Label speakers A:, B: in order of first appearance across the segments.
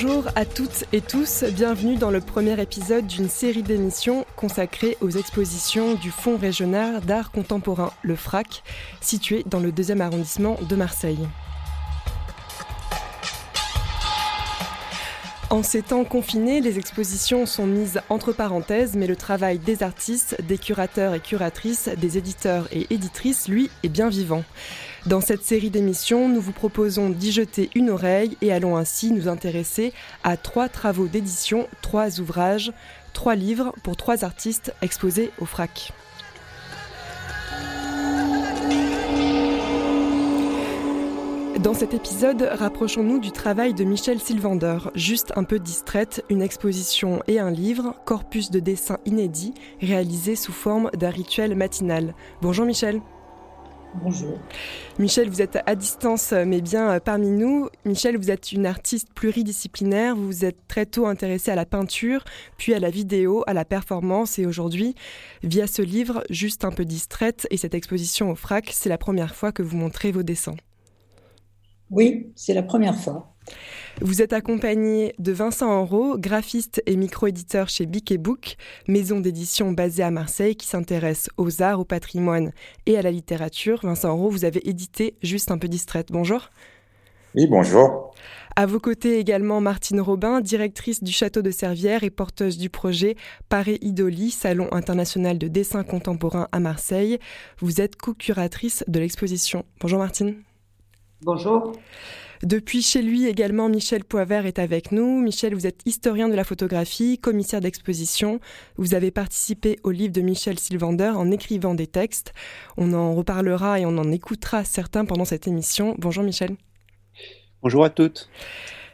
A: Bonjour à toutes et tous, bienvenue dans le premier épisode d'une série d'émissions consacrée aux expositions du Fonds régional d'art contemporain, le FRAC, situé dans le deuxième arrondissement de Marseille. En ces temps confinés, les expositions sont mises entre parenthèses, mais le travail des artistes, des curateurs et curatrices, des éditeurs et éditrices, lui, est bien vivant. Dans cette série d'émissions, nous vous proposons d'y jeter une oreille et allons ainsi nous intéresser à trois travaux d'édition, trois ouvrages, trois livres pour trois artistes exposés au FRAC. Dans cet épisode, rapprochons-nous du travail de Michel Sylvander, juste un peu distraite, une exposition et un livre, corpus de dessins inédits, réalisé sous forme d'un rituel matinal. Bonjour Michel.
B: Bonjour.
A: Michel, vous êtes à distance, mais bien euh, parmi nous. Michel, vous êtes une artiste pluridisciplinaire. Vous vous êtes très tôt intéressée à la peinture, puis à la vidéo, à la performance. Et aujourd'hui, via ce livre, juste un peu distraite, et cette exposition au FRAC, c'est la première fois que vous montrez vos dessins.
B: Oui, c'est la première fois.
A: Vous êtes accompagné de Vincent Enrault, graphiste et micro-éditeur chez Bic et Book, maison d'édition basée à Marseille qui s'intéresse aux arts, au patrimoine et à la littérature. Vincent Enrault, vous avez édité Juste un peu distraite. Bonjour.
C: Oui, bonjour.
A: À vos côtés également Martine Robin, directrice du Château de Servières et porteuse du projet Paré Idoli, Salon international de dessin contemporain à Marseille. Vous êtes co-curatrice de l'exposition. Bonjour Martine.
B: Bonjour.
A: Depuis chez lui également, Michel Poivert est avec nous. Michel, vous êtes historien de la photographie, commissaire d'exposition. Vous avez participé au livre de Michel Sylvander en écrivant des textes. On en reparlera et on en écoutera certains pendant cette émission. Bonjour Michel.
D: Bonjour à toutes.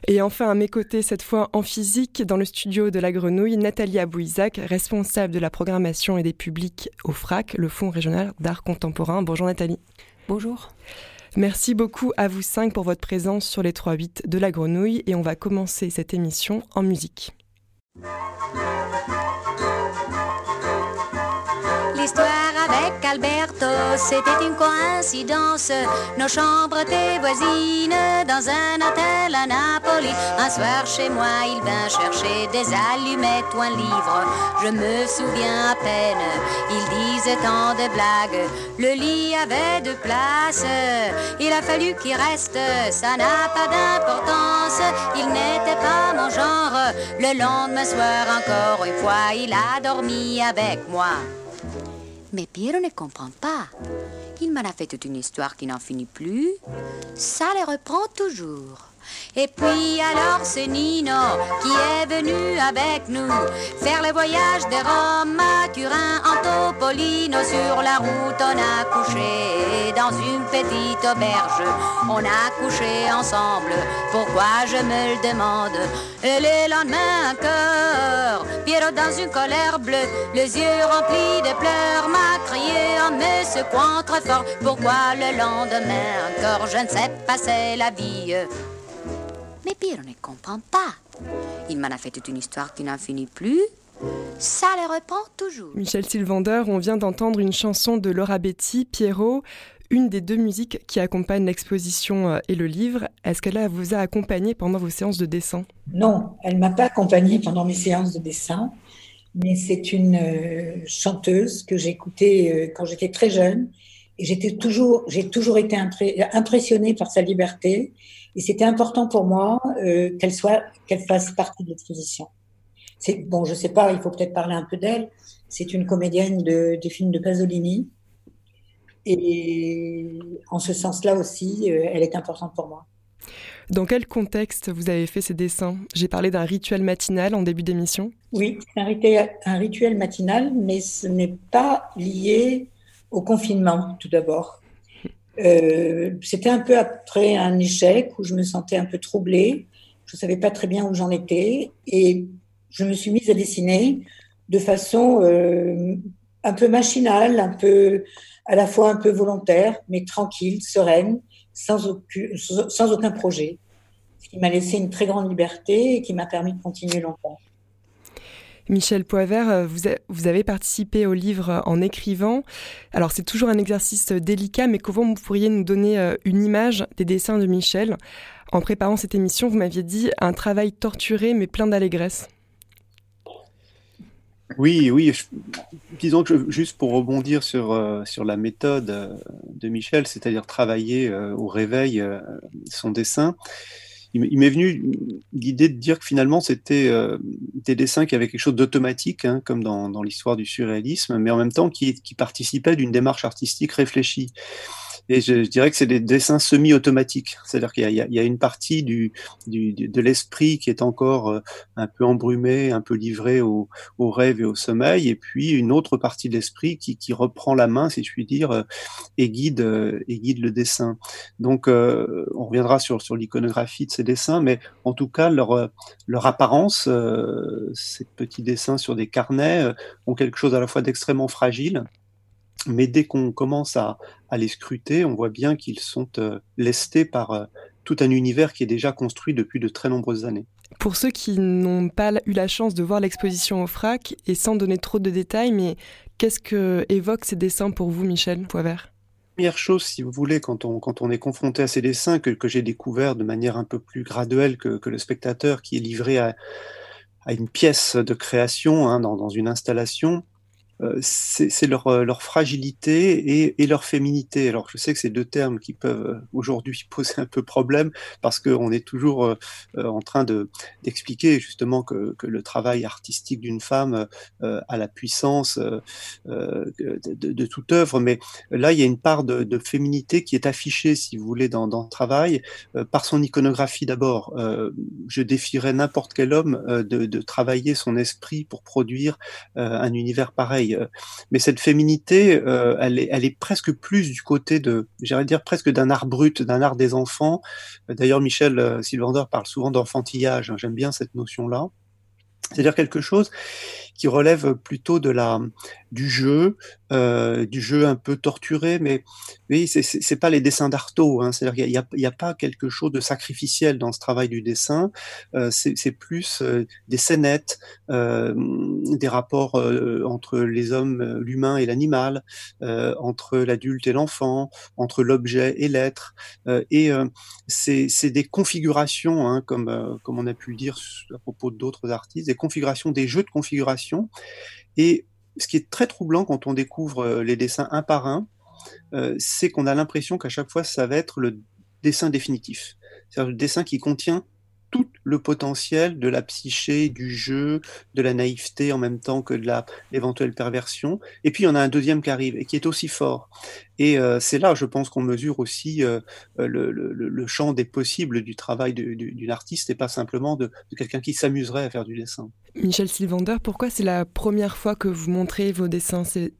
A: Et enfin, à mes côtés, cette fois en physique, dans le studio de la Grenouille, Nathalie Abouizac, responsable de la programmation et des publics au FRAC, le Fonds régional d'art contemporain. Bonjour Nathalie.
E: Bonjour.
A: Merci beaucoup à vous cinq pour votre présence sur les 3-8 de la Grenouille et on va commencer cette émission en musique.
F: Alberto, c'était une coïncidence. Nos chambres étaient voisines dans un hôtel à Napoli. Un soir chez moi, il vint chercher des allumettes ou un livre. Je me souviens à peine, il disait tant de blagues. Le lit avait de place, il a fallu qu'il reste. Ça n'a pas d'importance, il n'était pas mon genre. Le lendemain soir, encore une fois, il a dormi avec moi. Mais Piero ne comprend pas. Il m'en a fait toute une histoire qui n'en finit plus. Ça les reprend toujours. Et puis alors c'est Nino qui est venu avec nous faire le voyage de Rome à Turin en Topolino. Sur la route on a couché dans une petite auberge. On a couché ensemble, pourquoi je me le demande. Et les lendemains encore, Piero dans une colère bleue, les yeux remplis de pleurs, m'a crié en me secouant très fort. Pourquoi le lendemain encore, je ne sais pas, c'est la vie. Mais Piero ne comprend pas. Il m'en a fait toute une histoire qui n'en finit plus. Ça le reprend toujours.
A: Michel Sylvander, on vient d'entendre une chanson de Laura Betty, Pierrot, une des deux musiques qui accompagnent l'exposition euh, et le livre. Est-ce qu'elle vous a accompagné pendant vos séances de dessin?
B: Non, elle m'a pas accompagnée pendant mes séances de dessin, mais c'est une euh, chanteuse que j'écoutais euh, quand j'étais très jeune. Et toujours, j'ai toujours été impressionnée par sa liberté. Et c'était important pour moi qu'elle soit, qu'elle fasse partie de l'exposition. Bon, je sais pas, il faut peut-être parler un peu d'elle. C'est une comédienne de, des films de Pasolini. Et en ce sens-là aussi, euh, elle est importante pour moi.
A: Dans quel contexte vous avez fait ces dessins? J'ai parlé d'un rituel matinal en début d'émission.
B: Oui, c'est un rituel, un rituel matinal, mais ce n'est pas lié au confinement, tout d'abord. Euh, C'était un peu après un échec où je me sentais un peu troublée. Je ne savais pas très bien où j'en étais. Et je me suis mise à dessiner de façon euh, un peu machinale, un peu, à la fois un peu volontaire, mais tranquille, sereine, sans, aucun, projet. Ce qui m'a laissé une très grande liberté et qui m'a permis de continuer longtemps.
A: Michel Poivert, euh, vous, vous, avez participé au livre en écrivant. Alors c'est toujours un exercice délicat, mais comment vous pourriez nous donner euh, une image des dessins de Michel En préparant cette émission, vous m'aviez dit un travail torturé mais plein d'allégresse.
D: Oui, oui. disons que juste pour rebondir sur, euh, sur la méthode de Michel, c'est-à-dire travailler au réveil son dessin, il m'est venu l'idée de dire que finalement c'était euh, des dessins qui avaient quelque chose d'automatique, hein, comme dans, dans l'histoire du surréalisme, mais en même temps qui, qui participaient d'une démarche artistique réfléchie. Et je, je dirais que c'est des dessins semi-automatiques. C'est-à-dire qu'il y, y, a une partie du, du de l'esprit qui est encore euh, un peu embrumé, un peu livré au, au, rêve et au sommeil, et puis une autre partie de l'esprit qui, qui, reprend la main, si je puis dire, euh, et guide, euh, et guide le dessin. Donc, euh, on reviendra sur, sur l'iconographie de ces dessins, mais en tout cas, leur, leur apparence, ces petits dessins sur des carnets, ont quelque chose à la fois d'extrêmement fragile, mais dès qu'on commence à, à, les scruter, on voit bien qu'ils sont euh, lestés par euh, tout un univers qui est déjà construit depuis de très nombreuses années.
A: Pour ceux qui n'ont pas eu la chance de voir l'exposition au FRAC, et sans donner trop de détails, mais qu'est-ce que évoquent ces dessins pour vous, Michel Poivert?
D: Première chose, si vous voulez, quand on, quand on est confronté à ces dessins, que, que j'ai découvert de manière un peu plus graduelle que, que le spectateur qui est livré à, à une pièce de création hein, dans, dans une installation, c'est leur, euh, leur, fragilité et, et, leur féminité. Alors je sais que c'est deux termes qui peuvent euh, aujourd'hui poser un peu problème parce qu'on est toujours euh, en train d'expliquer justement que, que, le travail artistique d'une femme euh, a la puissance euh, de, de, toute œuvre, mais là il y a une part de, de féminité qui est affichée, si vous voulez, dans, dans le travail par son iconographie d'abord. je défierais n'importe quel homme de, travailler son esprit pour produire un univers pareil euh, mais cette féminité, euh, elle, est, presque plus du côté de, j'allais dire presque d'un art brut, d'un art des enfants. D'ailleurs, Michel euh, Sylvander parle souvent d'enfantillage. Hein, j'aime bien cette notion-là. C'est-à-dire quelque chose qui relève plutôt de la du jeu, euh, du jeu un peu torturé, mais oui, c'est pas les dessins d'Artaud. Hein, C'est-à-dire qu'il n'y a, pas quelque chose de sacrificiel dans ce travail du dessin. Euh, c'est plus euh, des scénettes, des rapports entre les hommes, l'humain et l'animal, entre l'adulte et l'enfant, entre l'objet et l'être. et c'est des configurations, hein, comme comme on a pu le dire à propos d'autres artistes, des configurations, des jeux de configuration. Et ce qui est très troublant quand on découvre euh, les dessins un par un, euh, c'est qu'on a l'impression qu'à chaque fois, ça va être le dessin définitif. C'est-à-dire le dessin qui contient tout le potentiel de la psyché, du jeu, de la naïveté en même temps que de l'éventuelle perversion. Et puis, il y en a un deuxième qui arrive et qui est aussi fort. Et euh, c'est là, je pense, qu'on mesure aussi euh, euh, le, le, le, champ des possibles du travail d'une artiste et pas simplement de, de quelqu'un qui s'amuserait à faire du dessin.
A: Michel Sylvander, pourquoi c'est la première fois que vous montrez vos dessins? C'est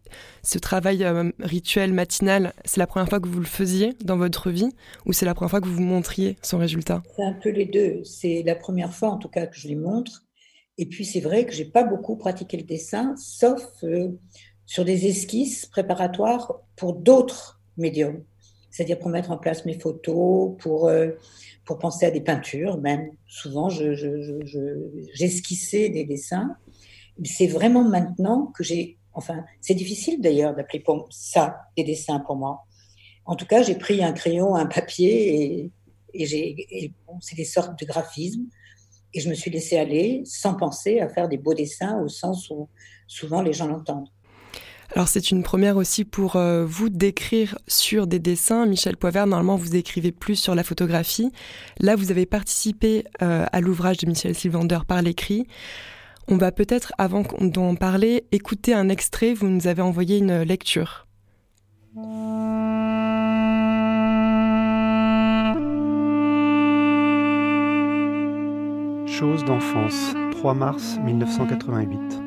A: ce travail euh, rituel matinal, c'est la première fois que vous le faisiez dans votre vie ou c'est la première fois que vous vous montriez son résultat?
B: C'est un peu les deux. C'est la première fois, en tout cas, que je les montre. Et puis c'est vrai que j'ai pas beaucoup pratiqué le dessin, sauf euh, sur des esquisses préparatoires pour d'autres médiums, c'est-à-dire pour mettre en place mes photos, pour, euh, pour penser à des peintures, même souvent j'esquissais je, je, je, des dessins. C'est vraiment maintenant que j'ai, enfin, c'est difficile d'ailleurs d'appeler ça des dessins pour moi. En tout cas, j'ai pris un crayon, un papier et, et c'est des sortes de graphismes. Et je me suis laissée aller sans penser à faire des beaux dessins au sens où souvent les gens l'entendent.
A: Alors c'est une première aussi pour euh, vous d'écrire sur des dessins. Michel Poivert, normalement vous écrivez plus sur la photographie. Là vous avez participé euh, à l'ouvrage de Michel Sylvander par l'écrit. On va peut-être, avant d'en parler, écouter un extrait. Vous nous avez envoyé une lecture.
D: Chose d'enfance, 3 mars 1988.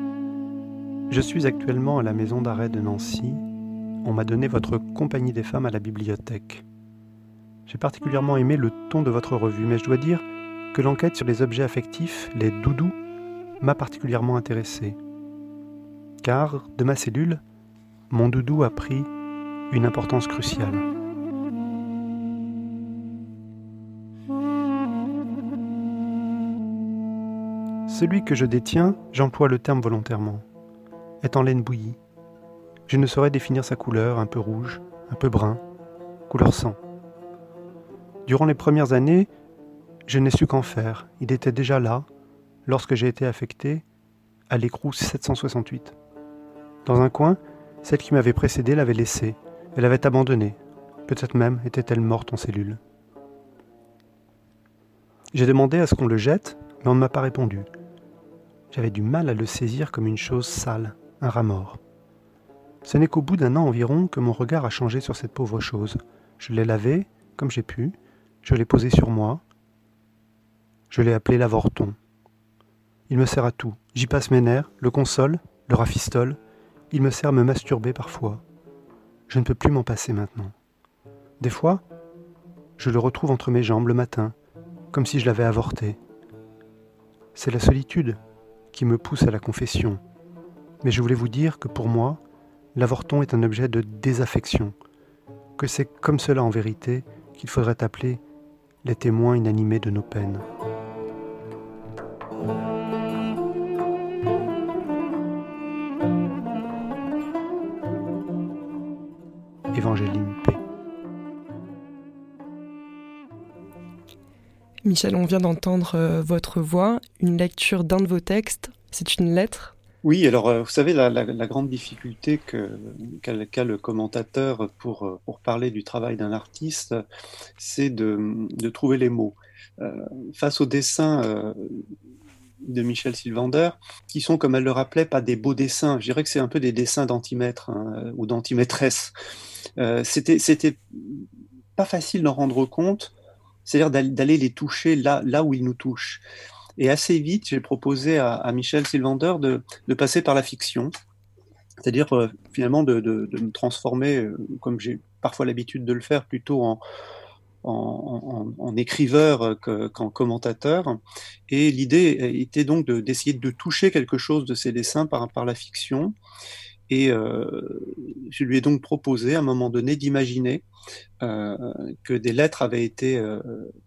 D: Je suis actuellement à la maison d'arrêt de Nancy. On m'a donné votre Compagnie des femmes à la bibliothèque. J'ai particulièrement aimé le ton de votre revue, mais je dois dire que l'enquête sur les objets affectifs, les doudous, m'a particulièrement intéressé. Car, de ma cellule, mon doudou a pris une importance cruciale. Celui que je détiens, j'emploie le terme volontairement, est en laine bouillie. Je ne saurais définir sa couleur, un peu rouge, un peu brun, couleur sang. Durant les premières années, je n'ai su qu'en faire. Il était déjà là, lorsque j'ai été affecté, à l'écrou 768. Dans un coin, celle qui m'avait précédé l'avait laissé. Elle avait abandonné. Peut-être même était-elle morte en cellule. J'ai demandé à ce qu'on le jette, mais on ne m'a pas répondu. J'avais du mal à le saisir comme une chose sale, un rat mort. Ce n'est qu'au bout d'un an environ que mon regard a changé sur cette pauvre chose. Je l'ai lavé, comme j'ai pu, je l'ai posé sur moi, je l'ai appelé l'avorton. Il me sert à tout. J'y passe mes nerfs, le console, le rafistole. Il me sert à me masturber parfois. Je ne peux plus m'en passer maintenant. Des fois, je le retrouve entre mes jambes le matin, comme si je l'avais avorté. C'est la solitude qui me pousse à la confession. Mais je voulais vous dire que pour moi, l'avorton est un objet de désaffection, que c'est comme cela en vérité qu'il faudrait appeler les témoins inanimés de nos peines. Évangéline P.
A: Michel, on vient d'entendre euh, votre voix, une lecture d'un de vos textes. C'est une lettre
D: Oui, alors euh, vous savez, la, grande difficulté qu'a le commentateur pour, euh, pour parler du travail d'un artiste, c'est de, trouver les mots. face au dessin de Michel Sylvander, qui sont, comme elle le rappelait, pas des beaux dessins. Je dirais que c'est un peu des dessins d'antimètres hein, ou d'antimaîtresse. C'était, c'était pas facile d'en rendre compte c'est-à-dire d'aller les toucher là, où ils nous touchent. Et assez vite, j'ai proposé à, Michel Sylvander de, passer par la fiction, c'est-à-dire euh, finalement de, me transformer, euh, comme j'ai parfois l'habitude de le faire, plutôt en, en, écriveur qu'en commentateur. Et l'idée était donc d'essayer de, toucher quelque chose de ces dessins par la fiction. Et euh, je lui ai donc proposé à un moment donné d'imaginer euh, que des lettres avaient été, euh,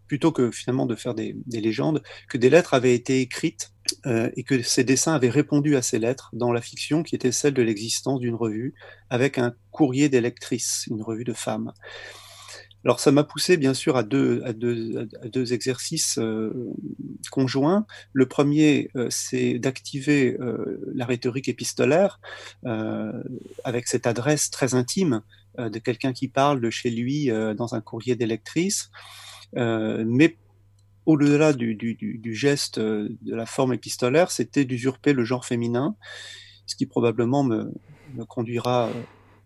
D: plutôt que finalement de faire des, des, légendes, que des lettres avaient été écrites et que ces dessins avaient répondu à ces lettres dans la fiction qui était celle de l'existence d'une revue avec un courrier des lectrices, une revue de femmes. Alors ça m'a poussé bien sûr à deux, exercices euh, conjoints. Le premier, euh, c'est d'activer euh, la rhétorique épistolaire avec cette adresse très intime de quelqu'un qui parle de chez lui dans un courrier d'électrice. mais au-delà du, geste de la forme épistolaire, c'était d'usurper le genre féminin, ce qui probablement me, me conduira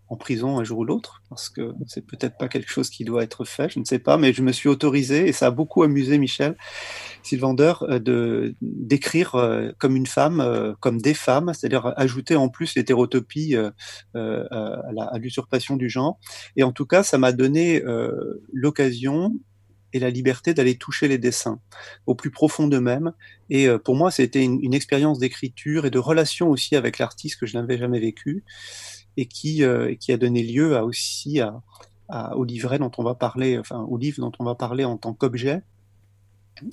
D: en prison un jour ou l'autre, parce que c'est peut-être pas quelque chose qui doit être fait, je ne sais pas, mais je me suis autorisé, et ça a beaucoup amusé Michel Sylvander, euh, de d'écrire euh, comme une femme, euh, comme des femmes, c'est-à-dire ajouter en plus l'hétérotopie à l'usurpation du genre. Et en tout cas, ça m'a donné l'occasion et la liberté d'aller toucher les dessins au plus profond d'eux-mêmes. Et pour moi, c'était une, une expérience d'écriture et de relation aussi avec l'artiste que je n'avais jamais vécu et qui, euh, qui a donné lieu à aussi à, à, au livret dont on va parler, enfin au livre dont on va parler en tant qu'objet,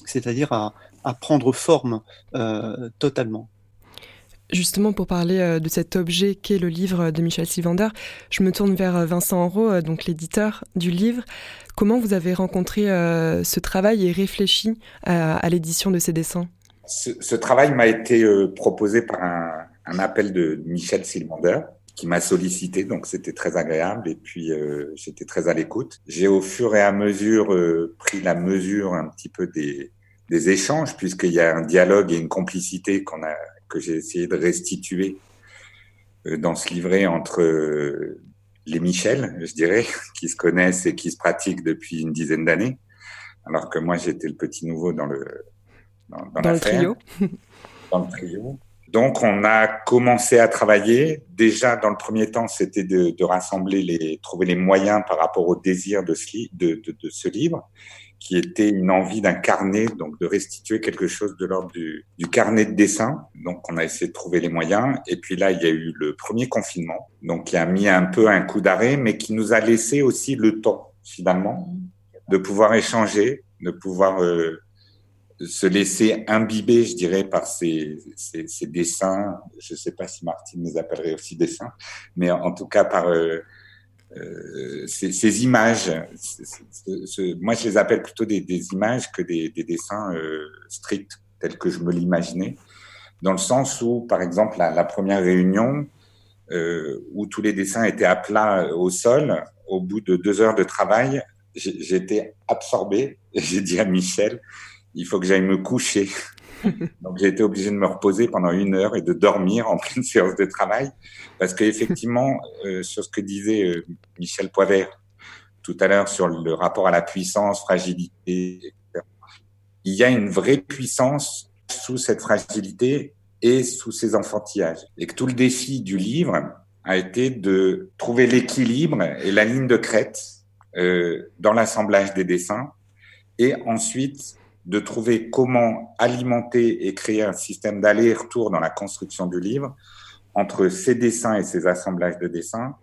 D: c'est-à-dire à, à, prendre forme euh, totalement.
A: Justement, pour parler euh, de cet objet qu'est le livre de Michel Sylvander, je me tourne vers Vincent Enro, donc l'éditeur du livre. Comment vous avez rencontré ce travail et réfléchi à, à l'édition de ces dessins?
C: Ce, ce, travail m'a été proposé par un, un, appel de Michel Sylvander, qui m'a sollicité, donc c'était très agréable et puis euh, j'étais très à l'écoute. J'ai au fur et à mesure euh, pris la mesure un petit peu des, des échanges puisqu'il y a un dialogue et une complicité qu'on a que j'ai essayé de restituer euh, dans ce livret entre les Michel, je dirais, qui se connaissent et qui se pratiquent depuis une dizaine d'années, alors que moi j'étais le petit nouveau dans le dans,
A: dans le trio.
C: dans le trio. Donc, on a commencé à travailler. Déjà, dans le premier temps, c'était de, de, rassembler les, trouver les moyens par rapport au désir de ce, de, de, de ce livre, qui était une envie d'incarner, donc de restituer quelque chose de l'ordre du, du, carnet de dessin. Donc, on a essayé de trouver les moyens. Et puis là, il y a eu le premier confinement, donc qui a mis un peu un coup d'arrêt, mais qui nous a laissé aussi le temps, finalement, de pouvoir échanger, de pouvoir euh, se laisser imbiber, je dirais, par ces, ces, ces dessins. Je ne sais pas si Martine les appellerait aussi dessins, mais en tout cas par euh, euh, ces, ces, images. moi, je les appelle plutôt des, des images que des, des dessins euh, stricts, tels que je me l'imaginais, dans le sens où, par exemple, la, la première réunion, euh, où tous les dessins étaient à plat au sol, au bout de deux heures de travail, j'étais absorbé. J'ai dit à Michel, il faut que j'aille me coucher. Donc j'ai été obligé de me reposer pendant une heure et de dormir en pleine séance de travail, parce qu'effectivement, euh, sur ce que disait euh, Michel Poivert tout à l'heure sur le rapport à la puissance, fragilité, etc., il y a une vraie puissance sous cette fragilité et sous ces enfantillages. Et que tout le défi du livre a été de trouver l'équilibre et la ligne de crête euh, dans l'assemblage des dessins et ensuite de trouver comment alimenter et créer un système d'aller-retour dans la construction du livre entre ces dessins et ces assemblages de dessins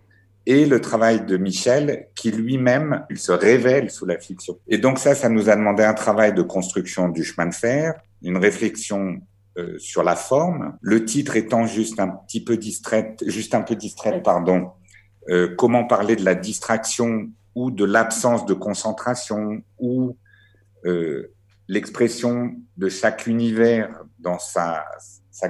C: et le travail de Michel qui lui-même il se révèle sous la fiction. Et donc ça, ça nous a demandé un travail de construction du chemin de fer, une réflexion euh, sur la forme, le titre étant juste un petit peu distrait, juste un peu distrait, pardon. Euh, comment parler de la distraction ou de l'absence de concentration ou euh, l'expression de chaque univers dans sa,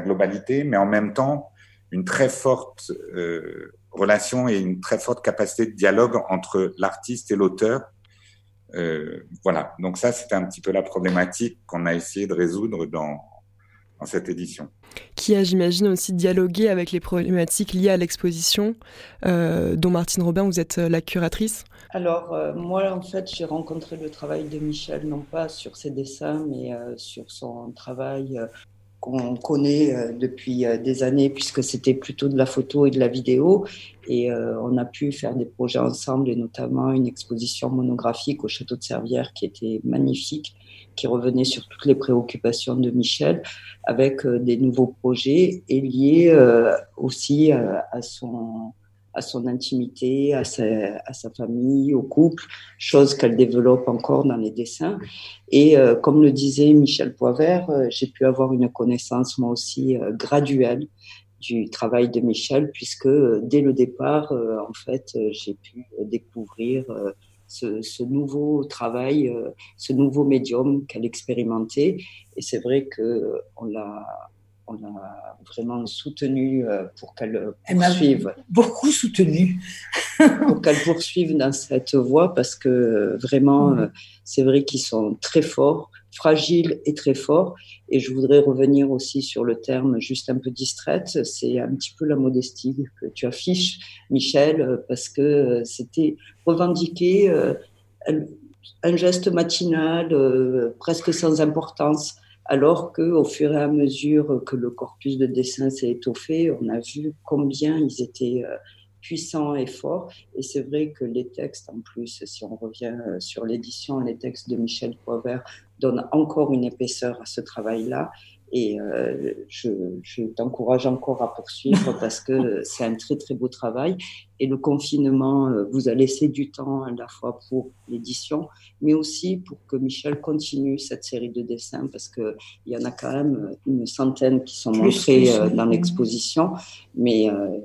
C: globalité, mais en même temps une très forte euh, relation et une très forte capacité de dialogue entre l'artiste et l'auteur. Euh, voilà, donc ça c'était un petit peu la problématique qu'on a essayé de résoudre dans, dans cette édition.
A: Qui a, j'imagine, aussi dialogué avec les problématiques liées à l'exposition, euh, dont Martine Robin, vous êtes la curatrice.
G: Alors, euh, moi, en fait, j'ai rencontré le travail de Michel, non pas sur ses dessins, mais euh, sur son travail euh, qu'on connaît euh, depuis euh, des années, puisque c'était plutôt de la photo et de la vidéo. Et euh, on a pu faire des projets ensemble, et notamment une exposition monographique au Château de Servières qui était magnifique, qui revenait sur toutes les préoccupations de Michel, avec des nouveaux projets et liés aussi à son à son intimité, à sa, famille, au couple, chose qu'elle développe encore dans les dessins. Et euh, comme le disait Michel Poivert, euh, j'ai pu avoir une connaissance moi aussi euh, graduelle du travail de Michel, puisque dès le départ, en fait, j'ai pu découvrir ce, ce, nouveau travail, ce nouveau médium qu'elle expérimentait. Et c'est vrai que on l'a on a vraiment soutenu euh, pour qu'elle poursuive.
B: beaucoup soutenu.
G: pour qu'elle poursuive dans cette voie parce que vraiment, mmh. c'est vrai qu'ils sont très forts, fragiles et très forts. Et je voudrais revenir aussi sur le terme juste un peu distraite. C'est un petit peu la modestie que tu affiches, Michel, parce que c'était revendiquer euh, un geste matinal euh, presque sans importance alors qu'au fur et à mesure que le corpus de dessin s'est étoffé, on a vu combien ils étaient euh, puissants et forts. Et c'est vrai que les textes, en plus, si on revient euh, sur l'édition, les textes de Michel Poivert donnent encore une épaisseur à ce travail-là. Et euh, je, je t'encourage encore à poursuivre parce que c'est un très très beau travail. Et le confinement euh, vous a laissé du temps à la fois pour l'édition, mais aussi pour que Michel continue cette série de dessins parce que il y en a quand même une centaine qui sont montrés euh, dans l'exposition. Mais euh,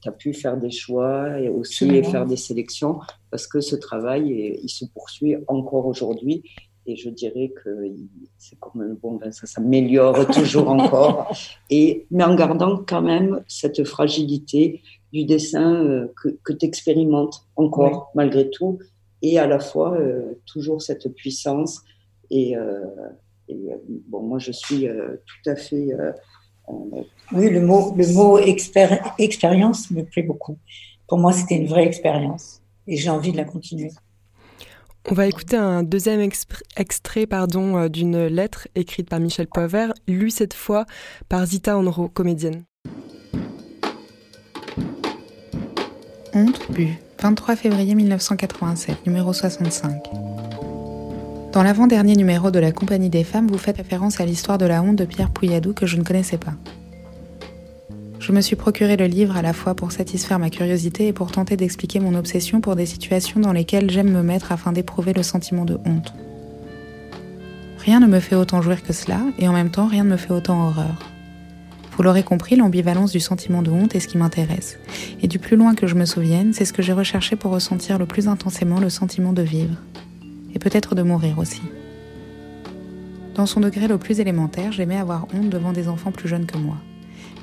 G: tu as pu faire des choix et aussi faire des sélections parce que ce travail, il se poursuit encore aujourd'hui et je dirais que c'est comme bon vin, ça s'améliore toujours encore, et, mais en gardant quand même cette fragilité du dessin euh, que, que tu expérimentes encore oui. malgré tout, et à la fois euh, toujours cette puissance. Et, euh, et, bon, moi je suis euh, tout à fait. Euh,
B: oui, le mot, le mot expéri expérience me plaît beaucoup. Pour moi, c'était une vraie expérience, et j'ai envie de la continuer.
A: On va écouter un deuxième extrait pardon, euh, d'une lettre écrite par Michel Pover, lue cette fois par Zita Onro, comédienne.
H: Honte, bu, 23 février 1987, numéro 65. Dans l'avant-dernier numéro de la Compagnie des femmes, vous faites référence à l'histoire de la honte de Pierre Pouilladou que je ne connaissais pas. Je me suis procuré le livre à la fois pour satisfaire ma curiosité et pour tenter d'expliquer mon obsession pour des situations dans lesquelles j'aime me mettre afin d'éprouver le sentiment de honte. Rien ne me fait autant jouir que cela, et en même temps rien ne me fait autant horreur. Vous l'aurez compris, l'ambivalence du sentiment de honte est ce qui m'intéresse. Et du plus loin que je me souvienne, c'est ce que j'ai recherché pour ressentir le plus intensément le sentiment de vivre et peut-être de mourir aussi. Dans son degré le plus élémentaire, j'aimais avoir honte devant des enfants plus jeunes que moi.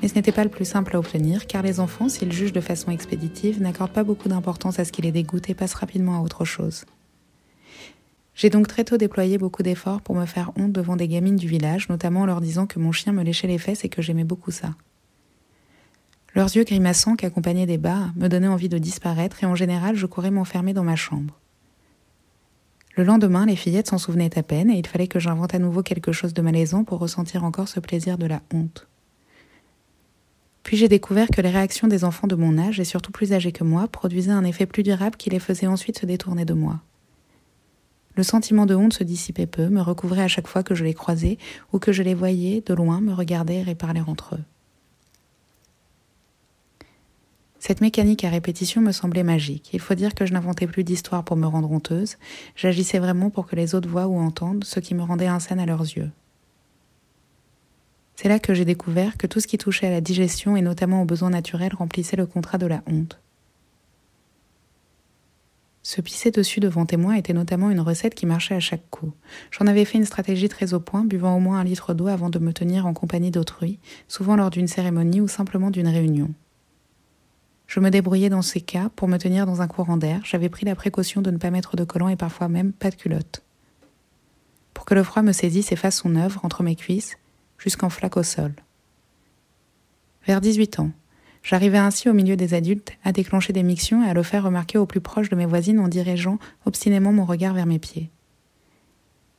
H: Mais ce n'était pas le plus simple à obtenir, car les enfants, s'ils jugent de façon expéditive, n'accordent pas beaucoup d'importance à ce qui les dégoûte et passent rapidement à autre chose. J'ai donc très tôt déployé beaucoup d'efforts pour me faire honte devant des gamines du village, notamment en leur disant que mon chien me léchait les fesses et que j'aimais beaucoup ça. Leurs yeux grimaçants qui accompagnaient des bas me donnaient envie de disparaître et en général je courais m'enfermer dans ma chambre. Le lendemain, les fillettes s'en souvenaient à peine et il fallait que j'invente à nouveau quelque chose de malaisant pour ressentir encore ce plaisir de la honte. Puis j'ai découvert que les réactions des enfants de mon âge, et surtout plus âgés que moi, produisaient un effet plus durable qui les faisait ensuite se détourner de moi. Le sentiment de honte se dissipait peu, me recouvrait à chaque fois que je les croisais ou que je les voyais de loin me regarder et parler entre eux. Cette mécanique à répétition me semblait magique. Il faut dire que je n'inventais plus d'histoire pour me rendre honteuse, j'agissais vraiment pour que les autres voient ou entendent ce qui me rendait insane à leurs yeux. C'est là que j'ai découvert que tout ce qui touchait à la digestion et notamment aux besoins naturels remplissait le contrat de la honte. Se pisser dessus devant témoin était notamment une recette qui marchait à chaque coup. J'en avais fait une stratégie très au point, buvant au moins un litre d'eau avant de me tenir en compagnie d'autrui, souvent lors d'une cérémonie ou simplement d'une réunion. Je me débrouillais dans ces cas pour me tenir dans un courant d'air. J'avais pris la précaution de ne pas mettre de collant et parfois même pas de culotte. Pour que le froid me saisisse et fasse son œuvre entre mes cuisses, jusqu'en flaque au sol. Vers 18 ans, j'arrivais ainsi au milieu des adultes à déclencher des mictions et à le faire remarquer au plus proche de mes voisines en dirigeant obstinément mon regard vers mes pieds.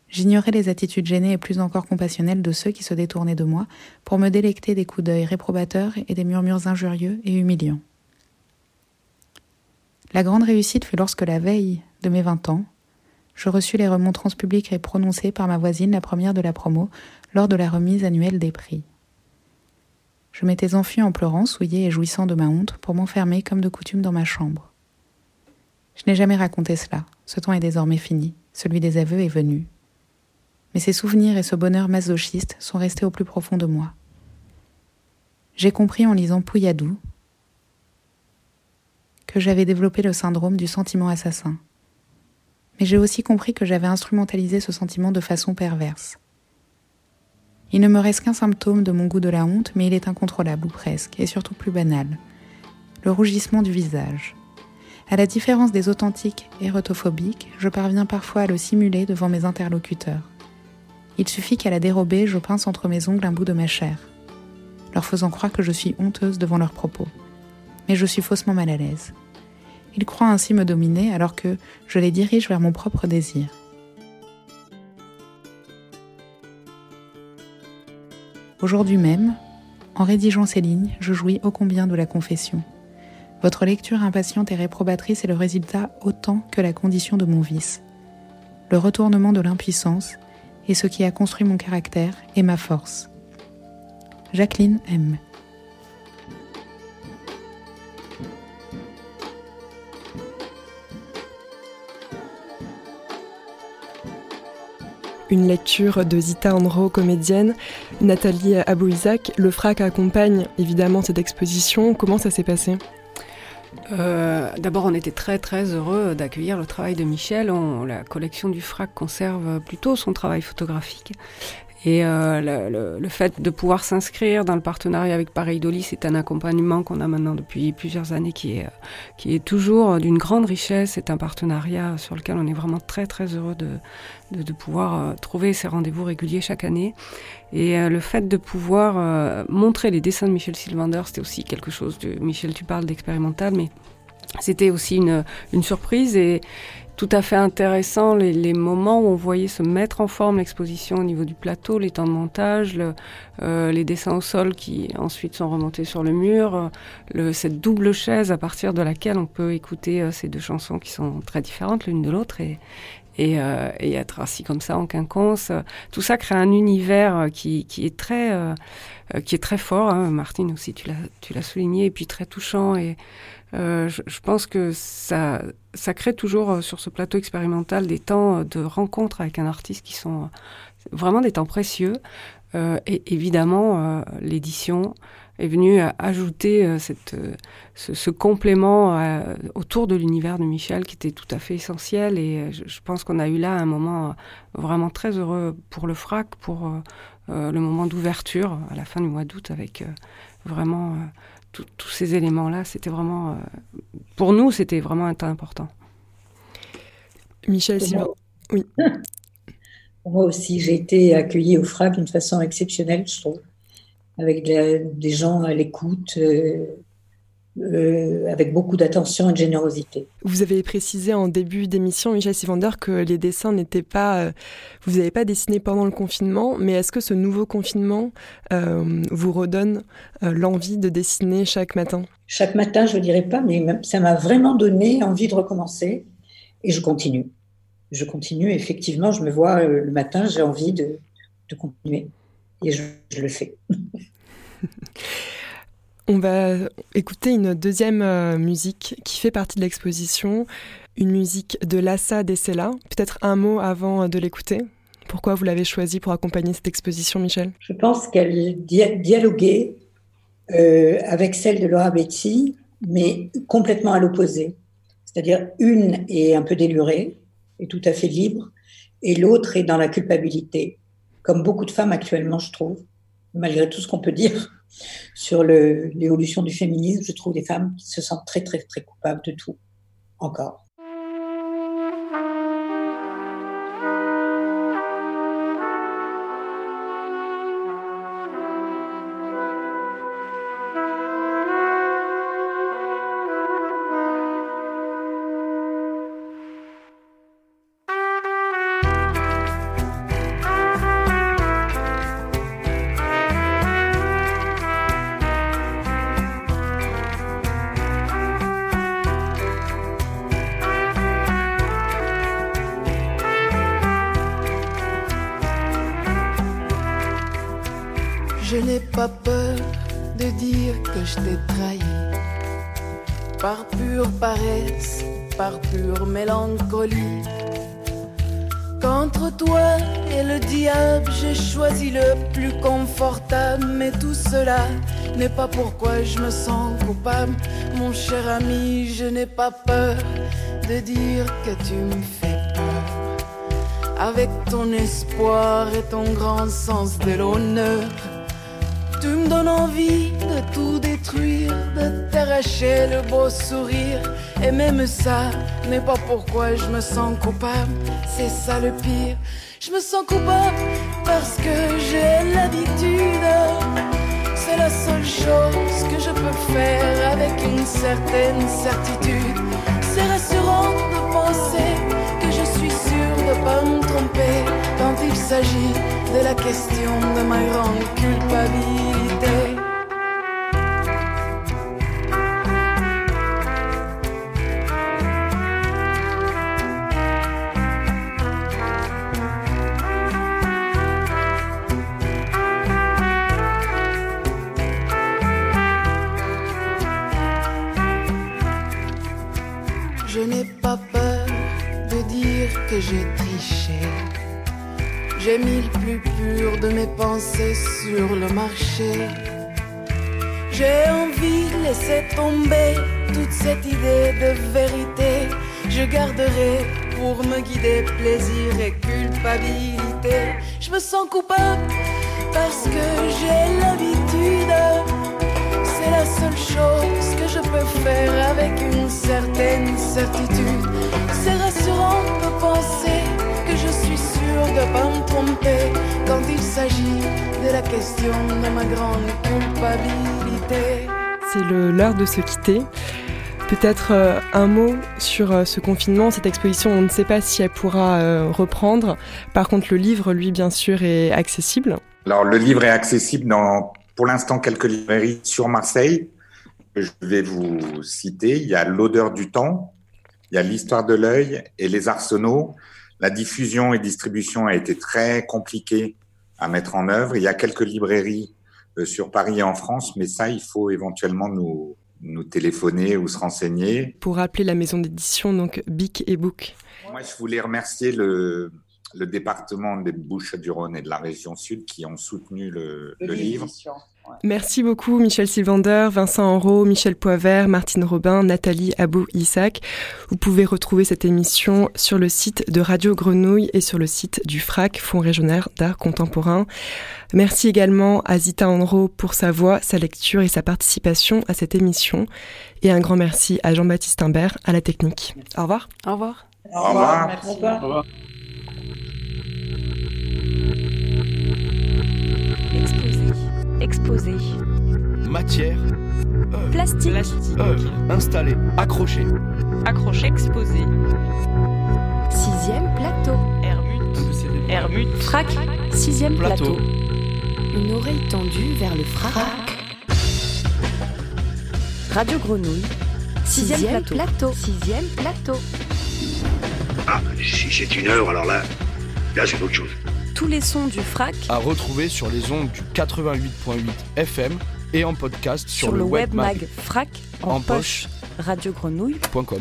H: J'ignorais les attitudes gênées et plus encore compassionnelles de ceux qui se détournaient de moi pour me délecter des coups d'œil réprobateurs et des murmures injurieux et humiliants. La grande réussite fut lorsque la veille de mes vingt ans, je reçus les remontrances publiques et prononcées par ma voisine, la première de la promo, lors de la remise annuelle des prix. Je m'étais enfui en pleurant, souillé et jouissant de ma honte, pour m'enfermer comme de coutume dans ma chambre. Je n'ai jamais raconté cela, ce temps est désormais fini, celui des aveux est venu. Mais ces souvenirs et ce bonheur masochiste sont restés au plus profond de moi. J'ai compris en lisant Pouilladou, que j'avais développé le syndrome du sentiment assassin. Mais j'ai aussi compris que j'avais instrumentalisé ce sentiment de façon perverse. Il ne me reste qu'un symptôme de mon goût de la honte, mais il est incontrôlable ou presque, et surtout plus banal. Le rougissement du visage. À la différence des authentiques érotophobiques, je parviens parfois à le simuler devant mes interlocuteurs. Il suffit qu'à la dérober, je pince entre mes ongles un bout de ma chair, leur faisant croire que je suis honteuse devant leurs propos. Mais je suis faussement mal à l'aise. Ils croient ainsi me dominer alors que je les dirige vers mon propre désir. Aujourd'hui même, en rédigeant ces lignes, je jouis ô combien de la confession. Votre lecture impatiente et réprobatrice est le résultat autant que la condition de mon vice. Le retournement de l'impuissance est ce qui a construit mon caractère et ma force. Jacqueline M.
A: une lecture de Zita Andro, comédienne, Nathalie Abouizac. Le FRAC accompagne évidemment cette exposition. Comment ça s'est passé?
I: Euh, D'abord, on était très très heureux d'accueillir le travail de Michel. la collection du FRAC conserve plutôt son travail photographique. Et euh, le, fait de pouvoir s'inscrire dans le partenariat avec Pareil Dolly, c'est un accompagnement qu'on a maintenant depuis plusieurs années qui est, qui est toujours d'une grande richesse. C'est un partenariat sur lequel on est vraiment très très heureux de, de, pouvoir euh, trouver ces rendez-vous réguliers chaque année. Et euh, le fait de pouvoir montrer les dessins de Michel Sylvander, c'était aussi quelque chose de... Michel, tu parles d'expérimental, mais c'était aussi une, surprise et, tout à fait intéressant les, moments où on voyait se mettre en forme l'exposition au niveau du plateau, les temps de montage, euh, les dessins au sol qui ensuite sont remontés sur le mur, le, cette double chaise à partir de laquelle on peut écouter euh, ces deux chansons qui sont très différentes l'une de l'autre et, euh, être assis comme ça en quinconce. Tout ça crée un univers qui, est très fort. Hein. Martine aussi, tu l'as souligné, et puis très touchant et euh, je, je, pense que ça, ça crée toujours euh, sur ce plateau expérimental des temps euh, de rencontre avec un artiste qui sont vraiment des temps précieux. Et évidemment, l'édition est venue ajouter cette, ce, ce, complément autour de l'univers de Michel qui était tout à fait essentiel. Et je, je pense qu'on a eu là un moment vraiment très heureux pour le FRAC, pour le moment d'ouverture à la fin du mois d'août avec vraiment tous ces éléments-là, c'était vraiment, euh, pour nous, c'était vraiment un temps important.
A: Michel Sylvain, oui.
B: Moi aussi, j'ai été accueillie au FRAC d'une façon exceptionnelle, je trouve, avec des gens à l'écoute, euh, euh, avec beaucoup d'attention et de générosité.
A: Vous avez précisé en début d'émission, Michel Sivander, que les dessins n'étaient pas, euh, vous n'avez pas dessiné pendant le confinement, mais est-ce que ce nouveau confinement euh, vous redonne l'envie de dessiner chaque matin?
B: Chaque matin, je ne dirais pas, mais ça m'a vraiment donné envie de recommencer et je continue. Je continue, effectivement, je me vois le matin, j'ai envie de, de, continuer et je, je le fais.
A: On va écouter une deuxième euh, musique qui fait partie de l'exposition, une musique de Lassa Dessela. Peut-être un mot avant de l'écouter. Pourquoi vous l'avez choisie pour accompagner cette exposition, Michel?
B: Je pense qu'elle dia dialoguait euh, avec celle de Laura Betty, mais complètement à l'opposé. C'est-à-dire une est un peu délurée, est tout à fait libre, et l'autre est dans la culpabilité, comme beaucoup de femmes actuellement, je trouve, malgré tout ce qu'on peut dire sur l'évolution du féminisme, je trouve des femmes qui se sentent très, très, très coupables de tout, encore.
J: Je n'ai pas peur de dire que je t'ai trahi. Par pure paresse, par pure mélancolie. Qu'entre toi et le diable, j'ai choisi le plus confortable. Mais tout cela n'est pas pourquoi je me sens coupable. Mon cher ami, je n'ai pas peur de dire que tu me fais peur. Avec ton espoir et ton grand sens de l'honneur tu me donnes envie de tout détruire, de t'arracher le beau sourire. Et même ça n'est pas pourquoi je me sens coupable, c'est ça le pire. Je me sens coupable parce que j'ai l'habitude. C'est la seule chose que je peux faire avec une certaine certitude. C'est rassurant de penser que je suis sûre de pas me tromper quand il s'agit de la question de ma grande culpabilité. J'ai envie de laisser tomber toute cette idée de vérité. Je garderai pour me guider plaisir et culpabilité. Je me sens coupable parce que j'ai l'habitude. C'est la seule chose que je peux faire avec une certaine certitude. C'est rassurant de penser s'agit de la question de ma grande culpabilité.
A: C'est l'heure de se quitter. Peut-être euh, un mot sur euh, ce confinement, cette exposition, on ne sait pas si elle pourra euh, reprendre. Par contre, le livre, lui, bien sûr, est accessible.
C: Alors, le livre est accessible dans, pour l'instant, quelques librairies sur Marseille. Je vais vous citer. Il y a L'odeur du temps, il y a L'histoire de l'œil et Les arsenaux. La diffusion et distribution a été très compliquée à mettre en œuvre. Il y a quelques librairies sur Paris et en France, mais ça, il faut éventuellement nous, nous téléphoner ou se renseigner.
A: Pour rappeler la maison d'édition, donc Bic et Book.
C: Moi, je voulais remercier le, le département des Bouches-du-Rhône et de la région sud qui ont soutenu le, le livre.
A: Merci beaucoup Michel Sylvander, Vincent Enro, Michel Poivert, Martine Robin, Nathalie Abou-Isaac. Vous pouvez retrouver cette émission sur le site de Radio Grenouille et sur le site du FRAC, Fonds régional d'art contemporain. Merci également à Zita Enro pour sa voix, sa lecture et sa participation à cette émission. Et un grand merci à Jean-Baptiste Imbert à la technique. Au revoir.
I: Au revoir.
C: Au revoir.
B: Au revoir.
K: Au revoir.
E: Exposé.
K: Matière. œuvre.
E: Plastique.
L: Plastique.
K: œuvre. Installé. Accroché.
L: Accroché exposé.
E: Sixième plateau.
L: Hermut. Hermut.
E: Frac. Sixième
K: Plateau.
E: plateau. Une oreille tendue vers le frac. Radio Grenouille. Sixième, plateau. Sixième plateau.
M: Ah, si c'est une heure, alors là, là c'est autre chose.
E: Tous les sons du frac
K: À retrouver sur les ondes du 88.8 FM et en podcast sur,
E: sur, le web mag frac en,
K: En
E: poche.
K: poche.
E: radiogrenouille.com.